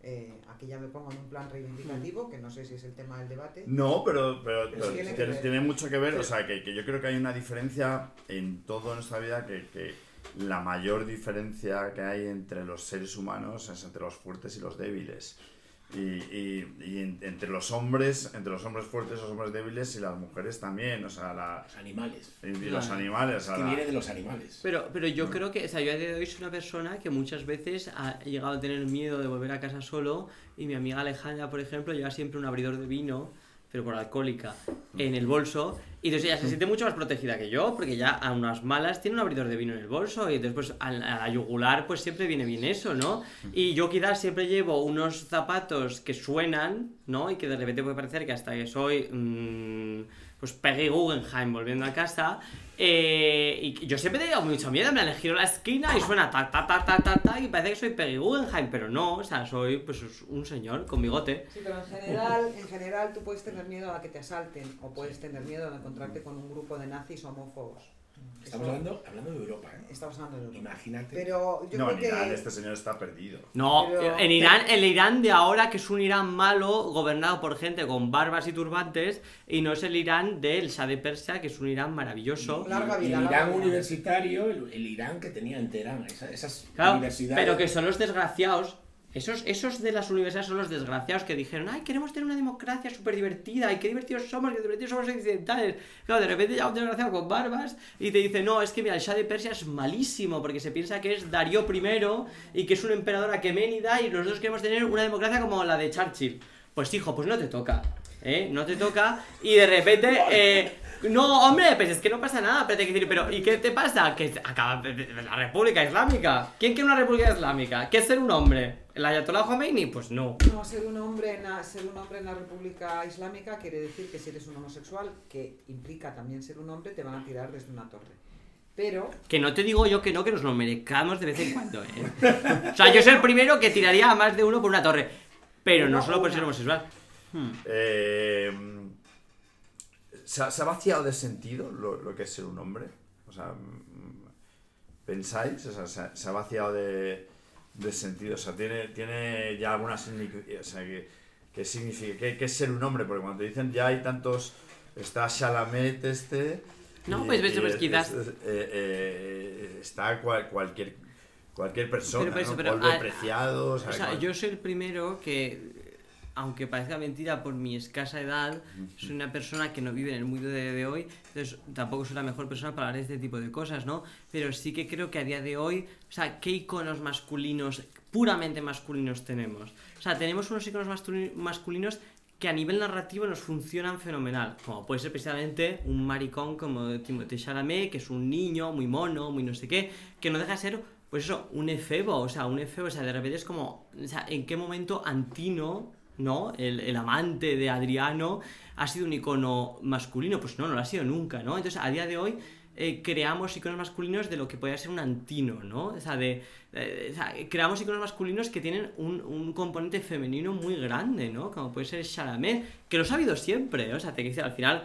Eh, aquí ya me pongo en un plan reivindicativo, que no sé si es el tema del debate. No, pero, pero, tiene que mucho que ver, o sea, que, que yo creo que hay una diferencia en toda nuestra vida, que, que la mayor diferencia que hay entre los seres humanos es entre los fuertes y los débiles. Y, y- y en- entre los hombres, entre los hombres fuertes, los hombres débiles y las mujeres también, o sea, la, Los animales. y los animales. Es que la- viene de los animales. Pero, pero yo creo que, o sea, yo a día de hoy soy una persona que muchas veces ha llegado a tener miedo de volver a casa solo y mi amiga Alejandra, por ejemplo, lleva siempre un abridor de vino, pero por alcohólica, en el bolso y entonces ella se siente mucho más protegida que yo porque ya a unas malas tiene un abridor de vino en el bolso y al- a la yugular pues siempre viene bien eso, ¿no? Y yo quizás siempre llevo unos zapatos que suenan, ¿no? Y que de repente puede parecer que hasta que soy... mm, pues Peggy Guggenheim volviendo a casa. Eh, y yo siempre he tenido mucho miedo, me giro la esquina y suena ta ta ta ta ta ta y parece que soy Peggy Guggenheim, pero no, o sea, soy pues un señor con bigote. Sí, pero en general, en general tú puedes tener miedo a que te asalten o puedes tener miedo de encontrarte con un grupo de nazis homófobos. Estamos hablando, hablando de Europa, ¿eh? Estamos hablando de Europa. Imagínate. Pero yo no, creo en Irán que... este señor está perdido. No, Pero- en Irán, el Irán de ahora, que es un Irán malo, gobernado por gente con barbas y turbantes, y no es el Irán del Shah de Persia, que es un Irán maravilloso. Larga vida, el larga Irán vida. universitario, el, el Irán que tenía en Teherán, esa- esas Claro, universidades. pero que son los desgraciados. Esos, esos de las universidades son los desgraciados que dijeron, ay, queremos tener una democracia súper divertida, y qué divertidos somos, qué divertidos somos occidentales. Claro, de repente ya un desgraciado con barbas y te dice, no, es que mira, el Shah de Persia es malísimo, porque se piensa que es Darío I y que es un emperador aqueménida y los dos queremos tener una democracia como la de Churchill. Pues hijo, pues no te toca, ¿eh? No te toca y de repente... Eh, no, hombre, pues es que no pasa nada, pero te decir, pero ¿y qué te pasa? Que acaba la República Islámica. ¿Quién quiere una República Islámica? ¿Qué es ser un hombre? ¿El Ayatollah Khomeini? Pues no. No, ser un hombre en la, ser un hombre en la República Islámica quiere decir que si eres un homosexual, que implica también ser un hombre, te van a tirar desde una torre. Pero Que no te digo yo que no, que nos lo merezcamos de vez en cuando, ¿eh? O sea, yo soy el primero que tiraría a más de uno por una torre. Pero no No, solo por ser homosexual. Hmm. Eh, ¿se, ha, se ha vaciado de sentido lo, lo que es ser un hombre? O sea, ¿pensáis? O sea, se, ha, se ha vaciado de, de sentido. O sea, tiene, tiene ya alguna significación. O sea, que, ¿qué significa? ¿Qué, qué es ser un hombre? Porque cuando te dicen ya hay tantos. Está Shalamet este. No, y- pues, y pues, es- quizás- es- eh, eh, está cual- cualquier. Cualquier persona, Pero, pero, ¿no? pero, Polvo a- preciado, o sea, O sea, cual- yo soy el primero que, aunque parezca mentira por mi escasa edad, soy una persona que no vive en el mundo de, de hoy, entonces tampoco soy la mejor persona para hablar de este tipo de cosas, ¿no? Pero sí que creo que a día de hoy, o sea, ¿qué iconos masculinos, puramente masculinos tenemos? O sea, tenemos unos iconos masculinos que a nivel narrativo nos funcionan fenomenal, como puede ser precisamente un maricón como Timothée Chalamet, que es un niño muy mono, muy no sé qué, que no deja de ser pues eso, un efebo, o sea, un efebo, o sea, de repente es como, o sea, ¿en qué momento Antino, ¿no? El, el amante de Adriano ha sido un icono masculino? Pues no, no lo ha sido nunca, ¿no? Entonces, a día de hoy eh, creamos iconos masculinos de lo que podría ser un Antino, ¿no? O sea, de, eh, o sea, creamos iconos masculinos que tienen un, un componente femenino muy grande, ¿no? Como puede ser Chalamet, que lo ha habido siempre, ¿eh? o sea, te dice al final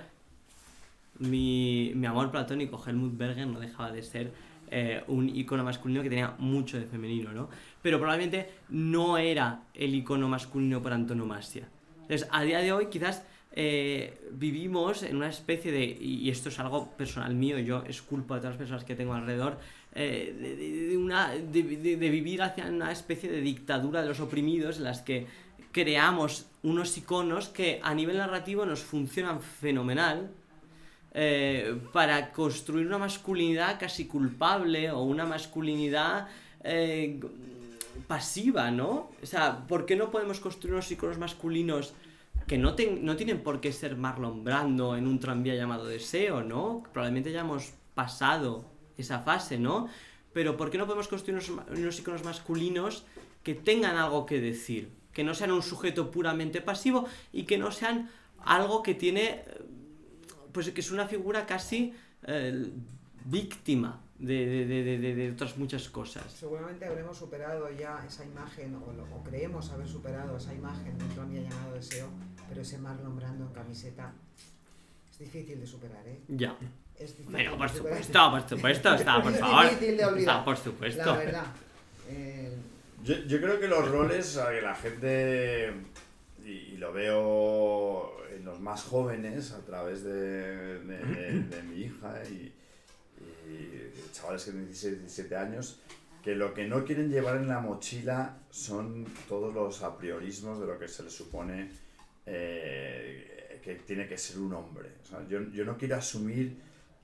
mi, mi amor platónico Helmut Berger no dejaba de ser eh, un icono masculino que tenía mucho de femenino, ¿no? Pero probablemente no era el icono masculino por antonomasia. Entonces, a día de hoy quizás eh, vivimos en una especie de, y esto es algo personal mío, yo es culpa de todas las personas que tengo alrededor, eh, de, una, de vivir hacia una especie de dictadura de los oprimidos en las que creamos unos iconos que a nivel narrativo nos funcionan fenomenal, eh, para construir una masculinidad casi culpable o una masculinidad eh, pasiva, ¿no? O sea, ¿por qué no podemos construir unos iconos masculinos que no, ten- no tienen por qué ser Marlon Brando en un tranvía llamado Deseo, ¿no? Probablemente ya hemos pasado esa fase, ¿no? Pero ¿por qué no podemos construir unos, iconos masculinos que tengan algo que decir? Que no sean un sujeto puramente pasivo y que no sean algo que tiene eh, pues que es una figura casi eh, víctima de, de- de- de- otras muchas cosas. seguramente habremos superado ya esa imagen, o, lo- o creemos haber superado esa imagen de tranvía llamado Deseo, pero ese Marlon Brando en camiseta es difícil de superar, ¿eh? Ya. Es difícil Bueno, por de superar. supuesto, por supuesto, está, por Es favor. difícil de olvidar. Está, por supuesto. La verdad. Eh, Yo, yo creo que los roles, a que la gente, y, y lo veo en los más jóvenes a través de, de- de- de mi hija y, y chavales que tienen 16, 17 años, que lo que no quieren llevar en la mochila son todos los apriorismos de lo que se les supone eh, que tiene que ser un hombre. O sea, yo, yo no quiero asumir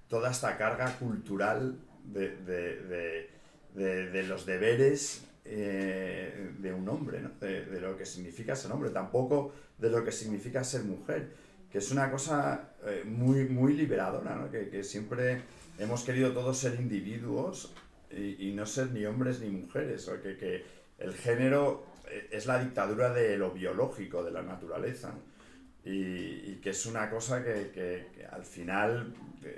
toda esta carga cultural de, de- de- de- de los deberes eh, de un hombre, ¿no? de, de lo que significa ser hombre, tampoco de lo que significa ser mujer, que es una cosa eh, muy, muy liberadora, ¿no? que, que siempre hemos querido todos ser individuos y, y no ser ni hombres ni mujeres, o que, que el género eh, es la dictadura de lo biológico, de la naturaleza. Y, y que es una cosa que, que- que al final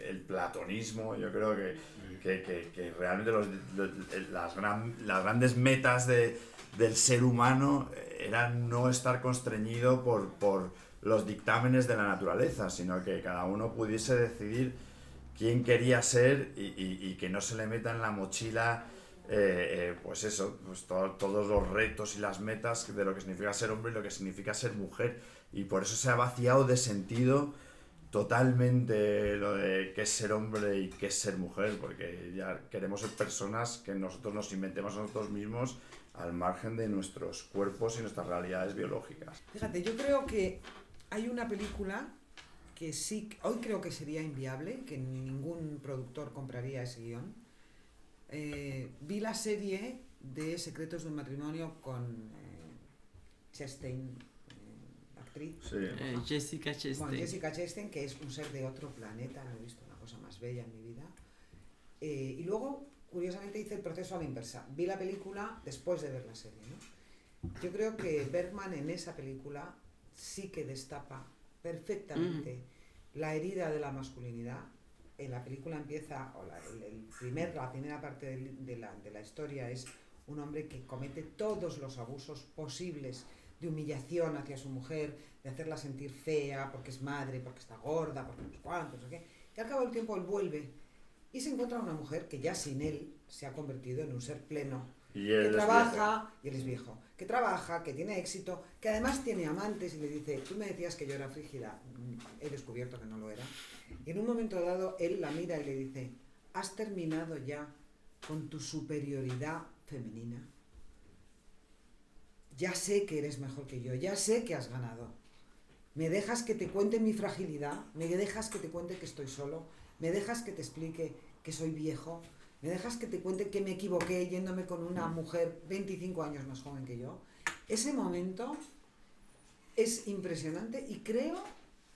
el platonismo yo creo que, que, que- que realmente los- los- las, gran- las grandes metas de- del ser humano eran no estar constreñido por, por los dictámenes de la naturaleza, sino que cada uno pudiese decidir quién quería ser y, y- y que no se le meta en la mochila, eh, eh, pues eso, pues to- todos los retos y las metas de lo que significa ser hombre y lo que significa ser mujer. Y por eso se ha vaciado de sentido totalmente lo de qué es ser hombre y qué es ser mujer, porque ya queremos ser personas que nosotros nos inventemos a nosotros mismos al margen de nuestros cuerpos y nuestras realidades biológicas. Fíjate, yo creo que hay una película que sí, hoy creo que sería inviable, que ningún productor compraría ese guion. Eh, vi la serie de Secretos de un matrimonio con eh, Chastain, actriz. Sí. Eh, Jessica Bueno, Chastain. Jessica Chastain, que es un ser de otro planeta, no he visto una cosa más bella en mi vida. Eh, y luego, curiosamente, hice el proceso a la inversa. Vi la película después de ver la serie. ¿no? Yo creo que Bergman en esa película sí que destapa perfectamente la herida de la masculinidad. En la película empieza, o la, el- el primer, la primera parte del- de la, de la historia es un hombre que comete todos los abusos posibles de humillación hacia su mujer, de hacerla sentir fea porque es madre, porque está gorda, porque no sé cuánto, no sé qué. Y al cabo del tiempo él vuelve y se encuentra una mujer que ya sin él se ha convertido en un ser pleno, Y que él es trabaja, y él es viejo, que trabaja, que tiene éxito, que además tiene amantes y le dice, tú me decías que yo era frígida, Mm, he descubierto que no lo era. Y en un momento dado él la mira y le dice, ¿has terminado ya con tu superioridad femenina? Ya sé que eres mejor que yo, ya sé que has ganado. Me dejas que te cuente mi fragilidad, me dejas que te cuente que estoy solo, me dejas que te explique que soy viejo, me dejas que te cuente que me equivoqué yéndome con una mujer 25 años más joven que yo. Ese momento es impresionante y creo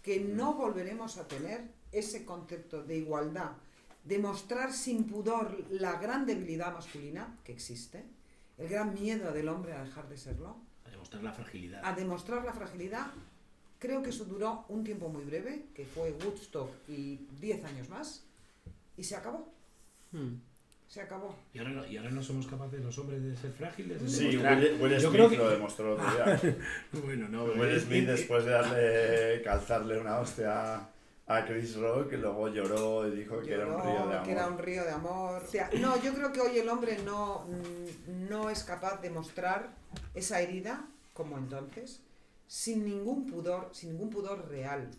que no volveremos a tener ese concepto de igualdad, de mostrar sin pudor la gran debilidad masculina que existe, el gran miedo del hombre a dejar de serlo, A demostrar la fragilidad. a demostrar la fragilidad. Creo que eso duró un tiempo muy breve, que fue Woodstock y 10 años más, y se acabó, Hmm. se acabó. Y ahora, no, y ahora no somos capaces los hombres de ser frágiles. de Sí, Will, Will Yo Smith creo que- lo demostró el otro día. Bueno, no, Will pero- Smith después de darle, calzarle una hostia a Chris Rock, y luego lloró y dijo que era un río de amor. que era un río de amor. O sea, no, yo creo que hoy el hombre no, mm, no es capaz de mostrar esa herida como entonces, sin ningún pudor, sin ningún pudor real.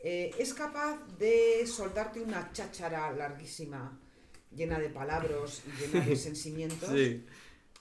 Eh, es capaz de soltarte una cháchara larguísima, llena de palabras y llena de sentimientos. Sí.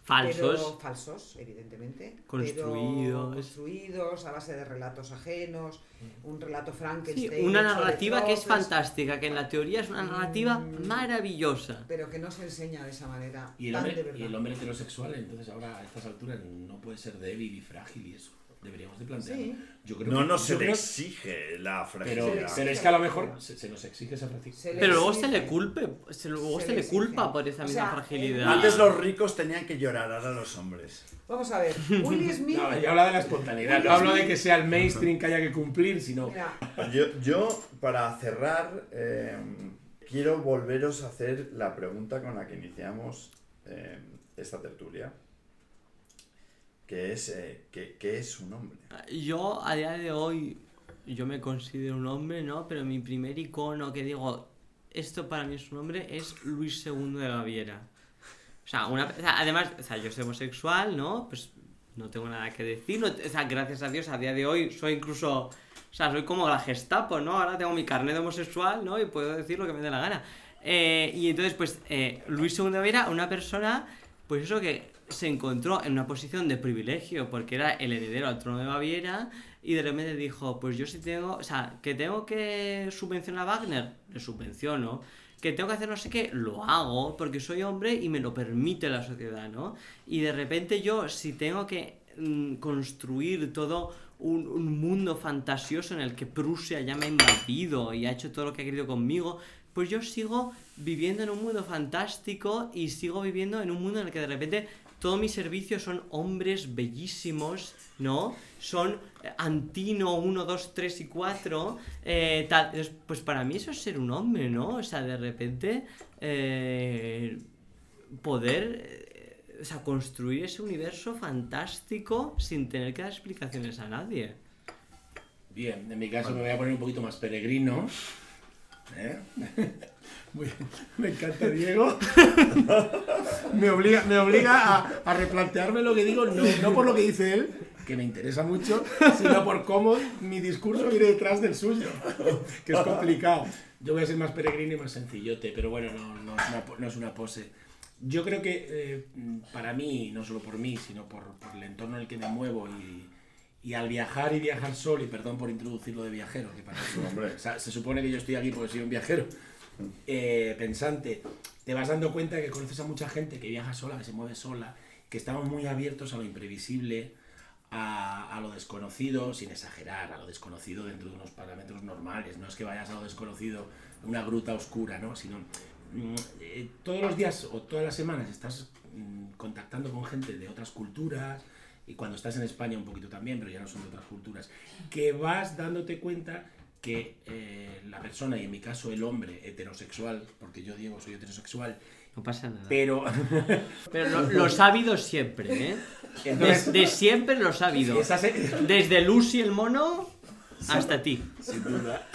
Pero Falsos. falsos, evidentemente. Construidos. Pero construidos a base de relatos ajenos, un relato Sí, Frankenstein. una hecho de narrativa que es fantástica, que en la teoría es una narrativa Mm. maravillosa. Pero que no se enseña de esa manera. Y el, tan de hombre, verdad. y el hombre heterosexual, entonces ahora a estas alturas no puede ser débil y frágil y eso. Deberíamos de plantearlo. Sí. Yo creo No, que- no yo se le exige la pero, fragilidad. Pero es que a lo mejor se, se nos exige esa fragilidad. Pero luego se le culpe, se, luego Se se, le le culpa por esa O misma sea, fragilidad. Antes los ricos tenían que llorar, ahora los hombres. Vamos a ver, Will Smith. No, yo hablo de la espontaneidad, no hablo de que sea el mainstream que haya que cumplir, sino... Yo para cerrar, eh, quiero volveros a hacer la pregunta con la que iniciamos eh, esta tertulia, que es, eh, ¿qué, qué es un hombre? Yo a día de hoy, yo me considero un hombre, ¿no? Pero mi primer icono que digo, esto para mí es un hombre, es Luis II de Baviera. O sea, una, además, o sea, yo soy homosexual, ¿no? Pues no tengo nada que decir. no- o sea, gracias a Dios, a día de hoy soy incluso... O sea, soy como la Gestapo, ¿no? Ahora tengo mi carnet de homosexual, ¿no? Y puedo decir lo que me dé la gana. Eh, y entonces, pues, eh, Luis II de Baviera, una persona, pues eso que se encontró en una posición de privilegio porque era el heredero al trono de Baviera y de repente dijo, pues yo sí tengo, o sea, que tengo que subvencionar a Wagner, le subvenciono, que tengo que hacer no sé qué, lo hago porque soy hombre y me lo permite la sociedad, ¿no? Y de repente yo si tengo que mm, construir todo un, un mundo fantasioso en el que Prusia ya me ha invadido y ha hecho todo lo que ha querido conmigo, pues yo sigo viviendo en un mundo fantástico y sigo viviendo en un mundo en el que de repente todos mis servicios son hombres bellísimos, ¿no? Son eh, Antino 1, 2, 3 y 4, eh, pues para mí eso es ser un hombre, ¿no? O sea, de repente eh, poder o sea, construir ese universo fantástico sin tener que dar explicaciones a nadie. Bien, en mi caso me voy a poner un poquito más peregrino. ¿eh? Muy- me encanta Diego. me obliga, me obliga a, a replantearme lo que digo, no, no por lo que dice él, que me interesa mucho, sino por cómo mi discurso viene detrás del suyo, que es complicado. Yo voy a ser más peregrino y más sencillote, pero bueno, no, no es, una, no es una pose. Yo creo que eh, para mí, no solo por mí, sino por, por el entorno en el que me muevo y, y al viajar y viajar solo, y perdón por introducirlo de viajero, que para eso, Hombre. o sea, se supone que yo estoy aquí porque soy un viajero eh, pensante, te vas dando cuenta que conoces a mucha gente que viaja sola, que se mueve sola, que estamos muy abiertos a lo imprevisible, a, a lo desconocido, sin exagerar, a lo desconocido dentro de unos parámetros normales. No es que vayas a lo desconocido, una gruta oscura, ¿no? Sino mm, eh, todos los días o todas las semanas estás mm, contactando con gente de otras culturas y cuando estás en España un poquito también, pero ya no son de otras culturas, que vas dándote cuenta que eh, la persona, y en mi caso el hombre heterosexual, porque yo Diego soy heterosexual, No pasa nada. pero Pero lo, los ha habido siempre, ¿eh? Entonces- Desde siempre los ha habido. Desde Lucy el mono hasta ti. sin duda.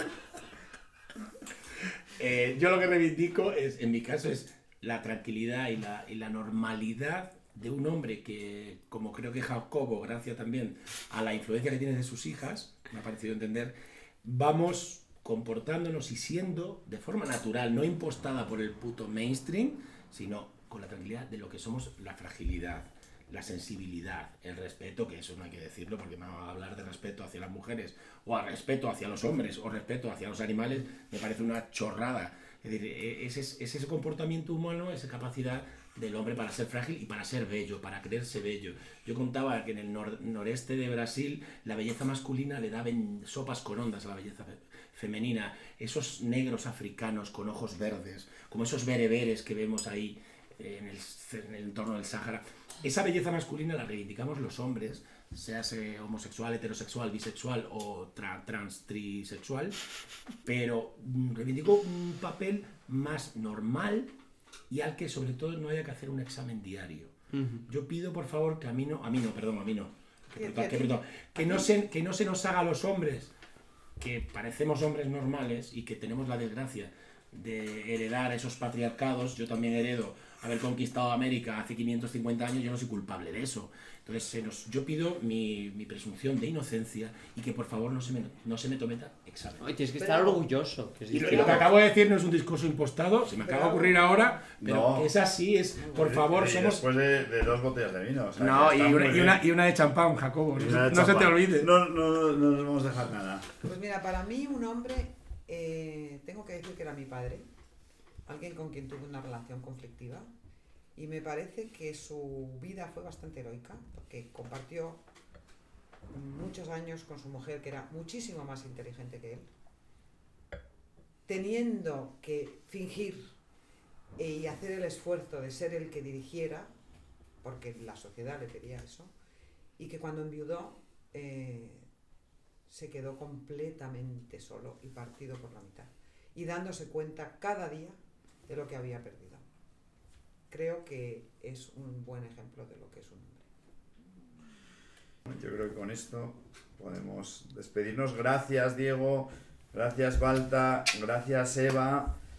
Eh, yo lo que reivindico es, en mi caso, es la tranquilidad y la, y la normalidad de un hombre que, como creo que Jacobo, gracias también a la influencia que tiene de sus hijas, me ha parecido entender, vamos comportándonos y siendo de forma natural, no impostada por el puto mainstream, sino con la tranquilidad de lo que somos la fragilidad, la sensibilidad, el respeto, que eso no hay que decirlo porque a hablar de respeto hacia las mujeres, o al respeto hacia los hombres, o respeto hacia los animales, me parece una chorrada. Es decir, e- es ese comportamiento humano, esa capacidad del hombre para ser frágil y para ser bello, para creerse bello. Yo contaba que en el nor- noreste de Brasil la belleza masculina le daban sopas con ondas a la belleza fe- femenina. Esos negros africanos con ojos verdes, como esos bereberes que vemos ahí eh, en el, c- en el entorno del Sáhara. Esa belleza masculina la reivindicamos los hombres, seas eh, homosexual, heterosexual, bisexual o tra- trans, trisexual, pero mm, reivindico un papel más normal y al que sobre todo no haya que hacer un examen diario. Yo pido por favor que a mí no, a mí no, perdón, a mí no, que, ¿Qué- brutal, qué- que brutal. que no se, que no se nos haga a los hombres que parecemos hombres normales y que tenemos la desgracia de heredar esos patriarcados, yo también heredo haber conquistado América hace 550 años, yo no soy culpable de eso. Entonces, se nos- yo pido mi, mi presunción de inocencia y que por favor no se me, no se me tometa examen. Oye, tienes que Pero- estar orgulloso. Que es Y lo, lo que acabo de decir no es un discurso impostado, se me acaba de ocurrir ahora, pero No. es así, es, por favor, Y somos... Después de, de dos botellas de vino. o sea, No, y una, y, una, y una de champán, Jacobo, no, se- no se te champán. olvide. No, no, no, no nos vamos a dejar nada. Pues mira, para mí un hombre, eh, tengo que decir que era mi padre, alguien con quien tuve una relación conflictiva, y me parece que su vida fue bastante heroica, porque compartió muchos años con su mujer, que era muchísimo más inteligente que él, teniendo que fingir y hacer el esfuerzo de ser el que dirigiera, porque la sociedad le pedía eso, y que cuando enviudó eh, se quedó completamente solo y partido por la mitad, y dándose cuenta cada día de lo que había perdido. Creo que es un buen ejemplo de lo que es un hombre. Yo creo que con esto podemos despedirnos. Gracias, Diego. Gracias, Balta. Gracias, Eva.